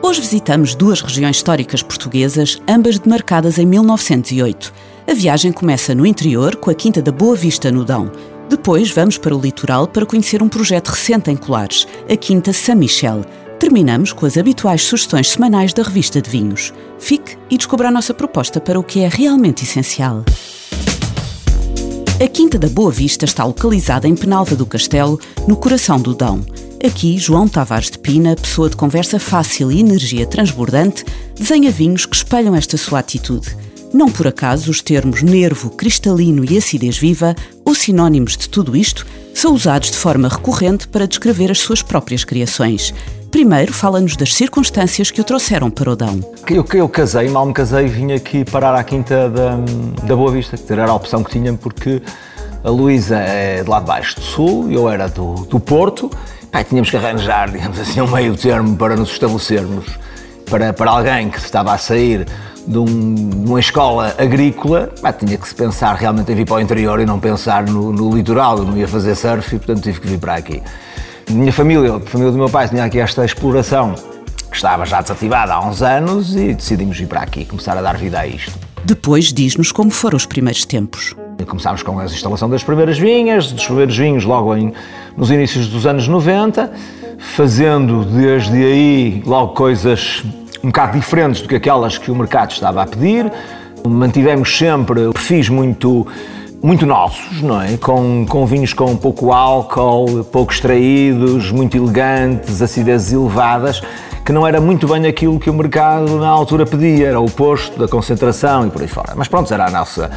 Hoje visitamos duas regiões históricas portuguesas, ambas demarcadas em 1908. A viagem começa no interior, com a Quinta da Boa Vista, no Dão. Depois vamos para o litoral para conhecer um projeto recente em Colares, a Quinta Saint-Michel. Terminamos com as habituais sugestões semanais da revista de vinhos. Fique e descubra a nossa proposta para o que é realmente essencial. A Quinta da Boa Vista está localizada em Penalva do Castelo, no coração do Dão. Aqui, João Tavares de Pina, pessoa de conversa fácil e energia transbordante, desenha vinhos que espelham esta sua atitude. Não por acaso os termos nervo, cristalino e acidez viva, ou sinónimos de tudo isto, são usados de forma recorrente para descrever as suas próprias criações. Primeiro, fala-nos das circunstâncias que o trouxeram para o Dão. Eu, eu casei, mal me casei, vim aqui parar à Quinta da, da Boa Vista, que era a opção que tinha, porque a Luísa é de lá de baixo do Sul, eu era do, do Porto, Tínhamos que arranjar, digamos assim, um meio termo para nos estabelecermos. Para, para alguém que estava a sair de, um, de uma escola agrícola, pá, tinha que se pensar realmente em vir para o interior e não pensar no, no litoral. Eu não ia fazer surf e, portanto, tive que vir para aqui. Minha família, a família do meu pai, tinha aqui esta exploração que estava já desativada há uns anos e decidimos vir para aqui, começar a dar vida a isto. Depois diz-nos como foram os primeiros tempos. Começámos com a instalação das primeiras vinhas, dos primeiros vinhos logo em, nos inícios dos anos 90, fazendo desde aí logo coisas um bocado diferentes do que aquelas que o mercado estava a pedir. Mantivemos sempre perfis muito muito nossos, não é? Com, com vinhos com pouco álcool, pouco extraídos, muito elegantes, acidezes elevadas, que não era muito bem aquilo que o mercado na altura pedia, era o oposto da concentração e por aí fora. Mas pronto, era a nossa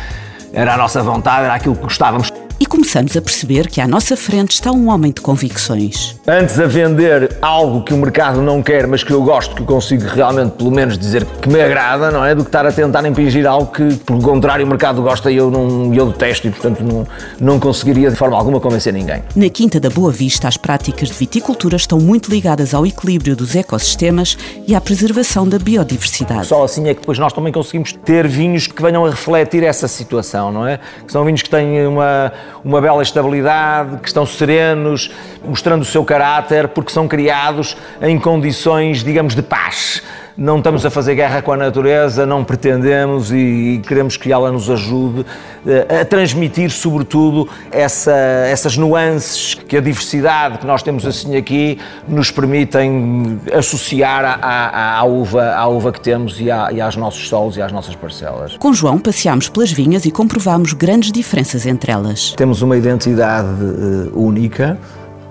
era a nossa vontade, era aquilo que gostávamos começamos a perceber que à nossa frente está um homem de convicções. Antes a vender algo que o mercado não quer, mas que eu gosto, que eu consigo realmente, pelo menos, dizer que me agrada, não é? Do que estar a tentar impingir algo que, pelo contrário, o mercado gosta e eu, não, eu detesto e, portanto, não, não conseguiria de forma alguma convencer ninguém. Na Quinta da Boa Vista, as práticas de viticultura estão muito ligadas ao equilíbrio dos ecossistemas e à preservação da biodiversidade. Só assim é que depois nós também conseguimos ter vinhos que venham a refletir essa situação, não é? Que são vinhos que têm uma uma bela estabilidade, que estão serenos, mostrando o seu caráter, porque são criados em condições, digamos, de paz. Não estamos a fazer guerra com a natureza, não pretendemos e queremos que ela nos ajude eh, a transmitir, sobretudo, essa, essas nuances que a diversidade que nós temos assim aqui nos permitem associar à, à, à uva, à uva que temos e, à, e aos nossos solos e às nossas parcelas. Com João passeámos pelas vinhas e comprovámos grandes diferenças entre elas. Temos uma identidade uh, única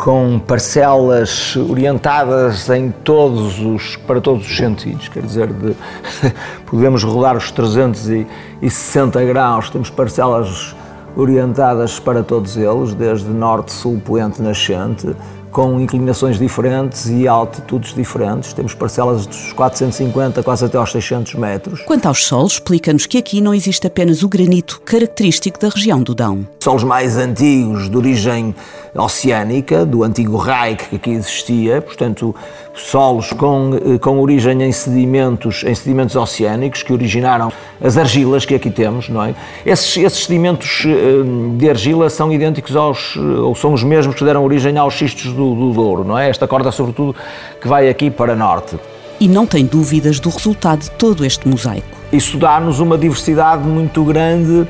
com parcelas orientadas em todos os, para todos os sentidos, quer dizer, de, podemos rodar os 360 graus, temos parcelas orientadas para todos eles, desde norte, sul, poente, nascente, com inclinações diferentes e altitudes diferentes. Temos parcelas dos 450 quase até aos 600 metros. Quanto aos solos, explica-nos que aqui não existe apenas o granito característico da região do Dão. Solos mais antigos, de origem oceânica, do antigo Reich que aqui existia, portanto, solos com, eh, com origem em sedimentos, em sedimentos oceânicos que originaram as argilas que aqui temos, não é? Esses, esses sedimentos eh, de argila são idênticos aos, ou são os mesmos que deram origem aos xistos do, do Douro, não é? Esta corda, sobretudo, que vai aqui para norte. E não tem dúvidas do resultado de todo este mosaico. Isso dá-nos uma diversidade muito grande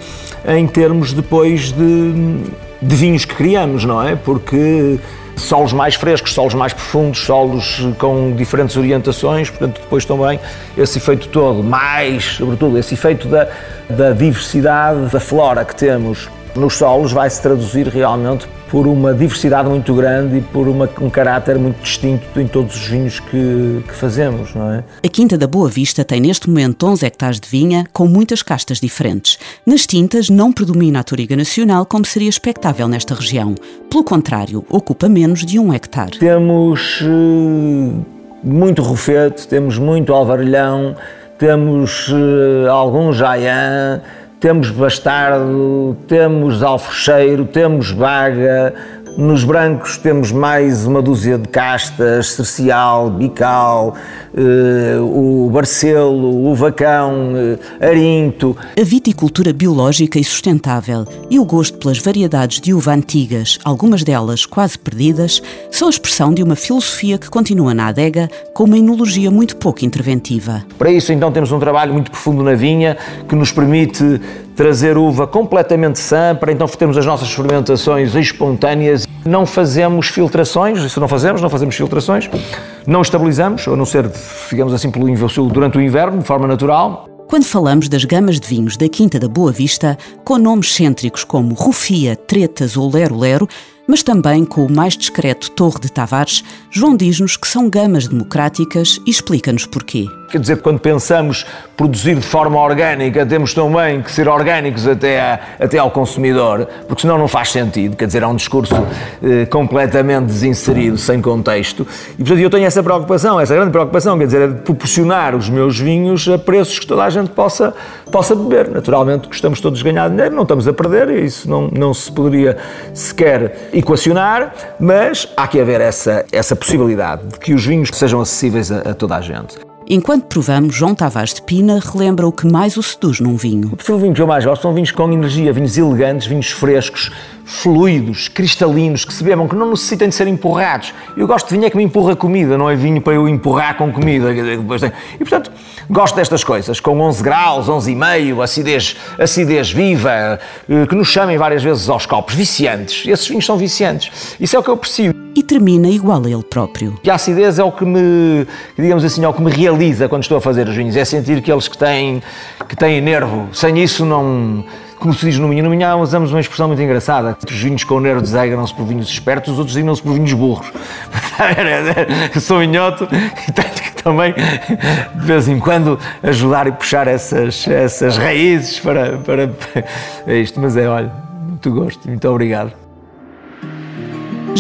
em termos depois de de vinhos que criamos, não é? Porque solos mais frescos, solos mais profundos, solos com diferentes orientações, portanto, depois também esse efeito todo, mais, sobretudo, esse efeito da, da diversidade da flora que temos nos solos vai se traduzir realmente por uma diversidade muito grande e por uma, um caráter muito distinto em todos os vinhos que, que, fazemos, não é? A Quinta da Boa Vista tem neste momento 11 hectares de vinha com muitas castas diferentes. Nas tintas não predomina a Toriga Nacional como seria expectável nesta região. Pelo contrário, ocupa menos de um hectare. Temos uh, muito rufete, temos muito alvarilhão, temos uh, algum jaian, temos bastardo, temos alfrecheiro, temos vaga, nos brancos temos mais uma dúzia de castas, cercial, bical, eh, o barcelo, o vacão, eh, arinto. A viticultura biológica e sustentável e o gosto pelas variedades de uva antigas, algumas delas quase perdidas, são a expressão de uma filosofia que continua na adega com uma enologia muito pouco interventiva. Para isso, então, temos um trabalho muito profundo na vinha que nos permite trazer uva completamente sã para então termos as nossas fermentações espontâneas. Não fazemos filtrações, isso não fazemos, não fazemos filtrações, não estabilizamos, a não ser, digamos assim, durante o inverno, de forma natural. Quando falamos das gamas de vinhos da Quinta da Boa Vista, com nomes cêntricos como Rufia, Tretas ou Lero Lero, mas também com o mais discreto Torre de Tavares, João diz-nos que são gamas democráticas e explica-nos porquê. Quer dizer, quando pensamos produzir de forma orgânica, temos também que ser orgânicos até, a, até ao consumidor, porque senão não faz sentido. Quer dizer, é um discurso eh, completamente desinserido, sem contexto. E, portanto, eu tenho essa preocupação, essa grande preocupação, quer dizer, é de proporcionar os meus vinhos a preços que toda a gente possa, possa beber. Naturalmente, gostamos todos de ganhar dinheiro, não estamos a perder, isso não, não se poderia sequer equacionar, mas há que haver essa, essa possibilidade de que os vinhos sejam acessíveis a, a toda a gente. Enquanto provamos, João Tavares de Pina relembra o que mais o seduz num vinho. O perfil vinho que eu mais gosto são vinhos com energia, vinhos elegantes, vinhos frescos, fluidos, cristalinos, que se bebam, que não necessitem de ser empurrados. Eu gosto de vinho é que me empurra comida, não é vinho para eu empurrar com comida. E, portanto, gosto destas coisas, com 11 graus, 11,5, acidez, acidez viva, eh, que nos chamem várias vezes aos copos, viciantes. Esses vinhos são viciantes. Isso é o que eu aprecio. E termina igual a ele próprio. A acidez é o que me, digamos assim, é o que me realiza quando estou a fazer os vinhos, é sentir aqueles que têm, que têm nervo. Sem isso não como se diz no Minho, no Minho usamos uma expressão muito engraçada. Os vinhos com nervo desagram-se por vinhos espertos, os outros designam-se por vinhos burros. Sou minhoto e tenho que também, de vez em quando, ajudar e puxar essas, essas raízes para, para é isto. Mas é, olha, muito gosto, muito obrigado.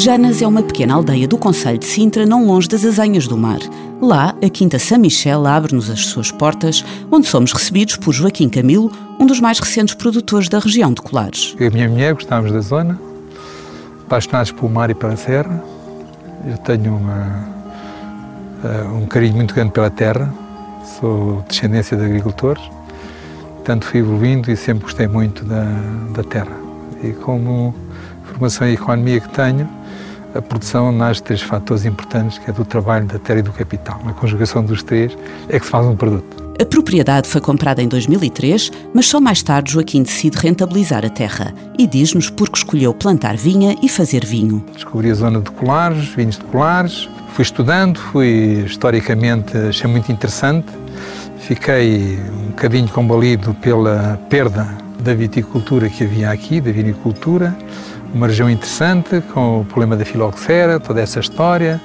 Janas é uma pequena aldeia do Conselho de Sintra, não longe das Azanhas do Mar. Lá, a Quinta São Michel abre-nos as suas portas, onde somos recebidos por Joaquim Camilo, um dos mais recentes produtores da região de Colares. Eu e a minha mulher gostávamos da zona, apaixonados pelo mar e pela serra. Eu tenho uma, eh, um carinho muito grande pela terra, sou descendência de agricultores, portanto fui evoluindo e sempre gostei muito da, da terra. E como formação em economia que tenho, a produção nasce de três fatores importantes, que é do trabalho, da terra e do capital. A conjugação dos três é que se faz um produto. A propriedade foi comprada em 2003, mas só mais tarde Joaquim decide rentabilizar a terra e diz-nos porque escolheu plantar vinha e fazer vinho. Descobri a zona de colares, vinhos de colares, fui estudando, fui historicamente, achei muito interessante. Fiquei um bocadinho combalido pela perda da viticultura que havia aqui, da vinicultura uma região interessante, com o problema da filoxera, toda essa história,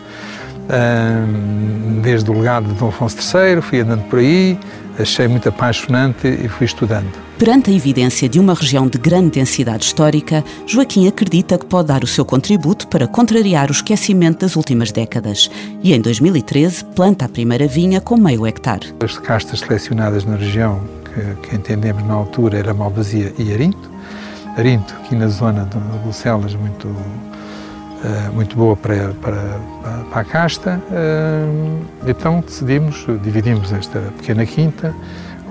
desde o legado de Dom Afonso III, fui andando por aí, achei muito apaixonante e fui estudando. Perante a evidência de uma região de grande densidade histórica, Joaquim acredita que pode dar o seu contributo para contrariar o esquecimento das últimas décadas e, em 2013, planta a primeira vinha com meio hectare. As castas selecionadas na região, que, que entendemos na altura era Malvasia e Arinto, Arinto, aqui na zona de Bucelas, muito, uh, muito boa para, para, para a casta. Uh, então decidimos, dividimos esta pequena quinta,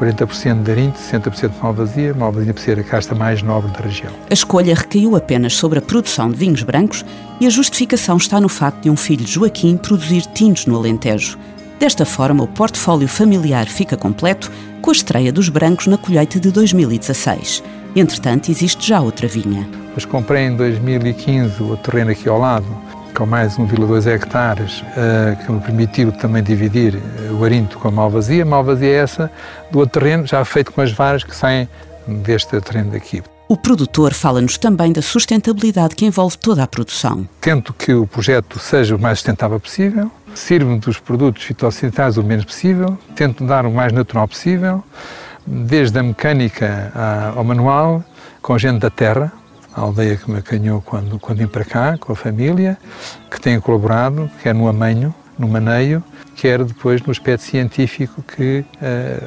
40% de Arinto, 60% de Malvasia, Malvasia por ser a casta mais nobre da região. A escolha recaiu apenas sobre a produção de vinhos brancos e a justificação está no facto de um filho Joaquim produzir tintos no Alentejo. Desta forma, o portfólio familiar fica completo com a estreia dos brancos na colheita de 2016. Entretanto, existe já outra vinha. Pois comprei em 2015 o terreno aqui ao lado, com mais 1,2 hectares, uh, que me permitiu também dividir eh, o arinto com a malvazia. A malvazia é essa do outro terreno, já feito com as varas que saem deste terreno daqui. O produtor fala-nos também da sustentabilidade que envolve toda a produção. Tento que o projeto seja o mais sustentável possível, sirvo dos produtos fitossanitários o menos possível, tento dar o mais natural possível, desde a mecânica ao manual, com gente da terra, a aldeia que me acanhou quando, quando vim para cá, com a família, que tem colaborado, que é no Amanho, no maneio, quer depois no aspecto científico que,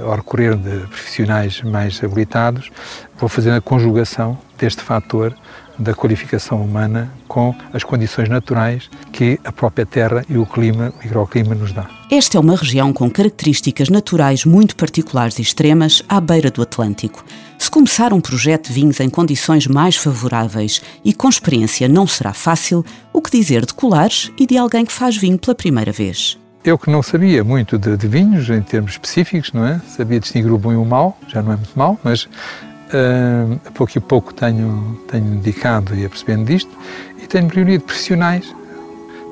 ao recorrer de profissionais mais habilitados, vou fazer a conjugação deste fator da qualificação humana com as condições naturais que a própria terra e o clima, o microclima nos dá. Esta é uma região com características naturais muito particulares e extremas à beira do Atlântico. Se começar um projeto de vinhos em condições mais favoráveis e com experiência não será fácil, o que dizer de colares e de alguém que faz vinho pela primeira vez? Eu que não sabia muito de, de, vinhos em termos específicos, não é? Sabia distinguir o bom e o mau, já não é muito mau, mas Uh, a pouco e pouco tenho, tenho dedicado e apercebendo disto e tenho reunido profissionais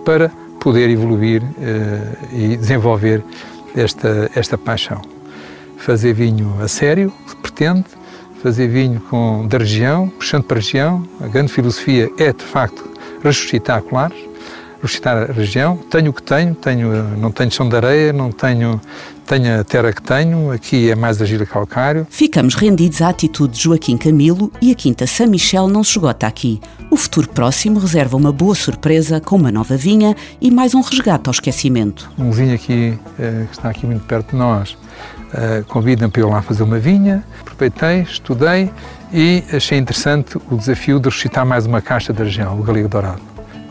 para poder evoluir uh, e desenvolver esta, esta paixão. Fazer vinho a sério, se pretende, fazer vinho com, da região, puxando para a região. A grande filosofia é, de facto, ressuscitar colares, ressuscitar a região. Tenho o que tenho, tenho não tenho chão de areia, não tenho tenho a terra que tenho, aqui é mais argila calcário. Ficamos rendidos à atitude de Joaquim Camilo e a Quinta São Michel não se esgota aqui. O futuro próximo reserva uma boa surpresa com uma nova vinha e mais um resgate ao esquecimento. Um vinho aqui, eh, que está aqui muito perto de nós, eh, convida-me para eu lá fazer uma vinha. Aproveitei, estudei e achei interessante o desafio de ressuscitar mais uma caixa da região, o Galego Dourado.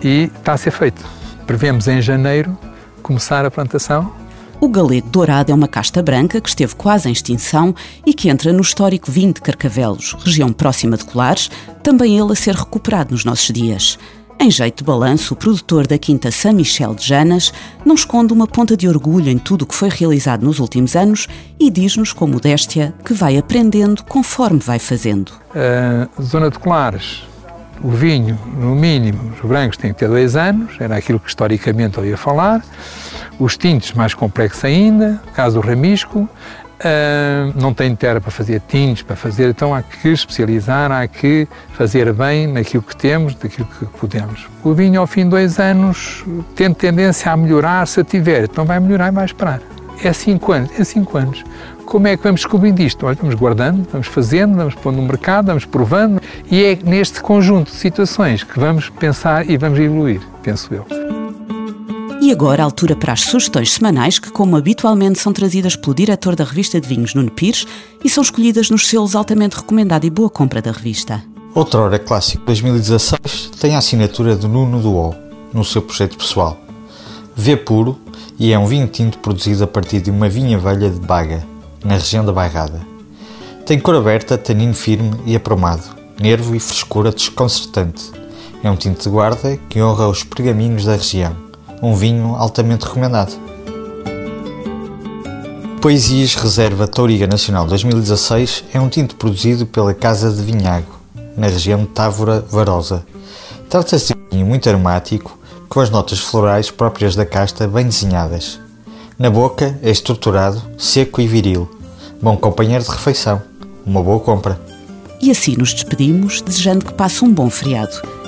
E está a ser feito. Prevemos em janeiro começar a plantação o galego dourado é uma casta branca que esteve quase em extinção e que entra no histórico vinho de Carcavelos, região próxima de Colares, também ele a ser recuperado nos nossos dias. Em jeito de balanço, o produtor da Quinta São Michel de Janas não esconde uma ponta de orgulho em tudo o que foi realizado nos últimos anos e diz-nos com modéstia que vai aprendendo conforme vai fazendo. A zona de Colares, o vinho, no mínimo, os brancos têm que ter dois anos, era aquilo que historicamente eu ia falar os tintes mais complexos ainda, caso do ramisco, uh, não tem terra para fazer tintes, para fazer, então há que especializar, há que fazer bem naquilo que temos, daquilo que podemos. O vinho, ao fim de dois anos, tem tendência a melhorar, se tiver, então vai melhorar e vai esperar. É cinco anos, é cinco anos. Como é que vamos descobrindo isto? Olha, vamos guardando, vamos fazendo, vamos pondo no mercado, vamos provando e é neste conjunto de situações que vamos pensar e vamos evoluir, penso eu. E agora, a altura para as sugestões semanais que, como habitualmente, são trazidas pelo diretor da revista de vinhos, Nuno Pires, e são escolhidas nos selos altamente recomendado e boa compra da revista. Outrora Clássico 2016 tem a assinatura de Nuno Duó, no seu projeto pessoal. V puro e é um vinho tinto produzido a partir de uma vinha velha de Baga, na região da Bairrada. Tem cor aberta, tanino firme e aprumado, nervo e frescura desconcertante. É um tinto de guarda que honra os pergaminhos da região um vinho altamente recomendado. Poesias Reserva Touriga Nacional 2016 é um tinto produzido pela Casa de Vinhago, na região de Távora Varosa. Trata-se de um vinho muito aromático, com as notas florais próprias da casta bem desenhadas. Na boca é estruturado, seco e viril. Bom companheiro de refeição. Uma boa compra. E assim nos despedimos, desejando que passe um bom feriado.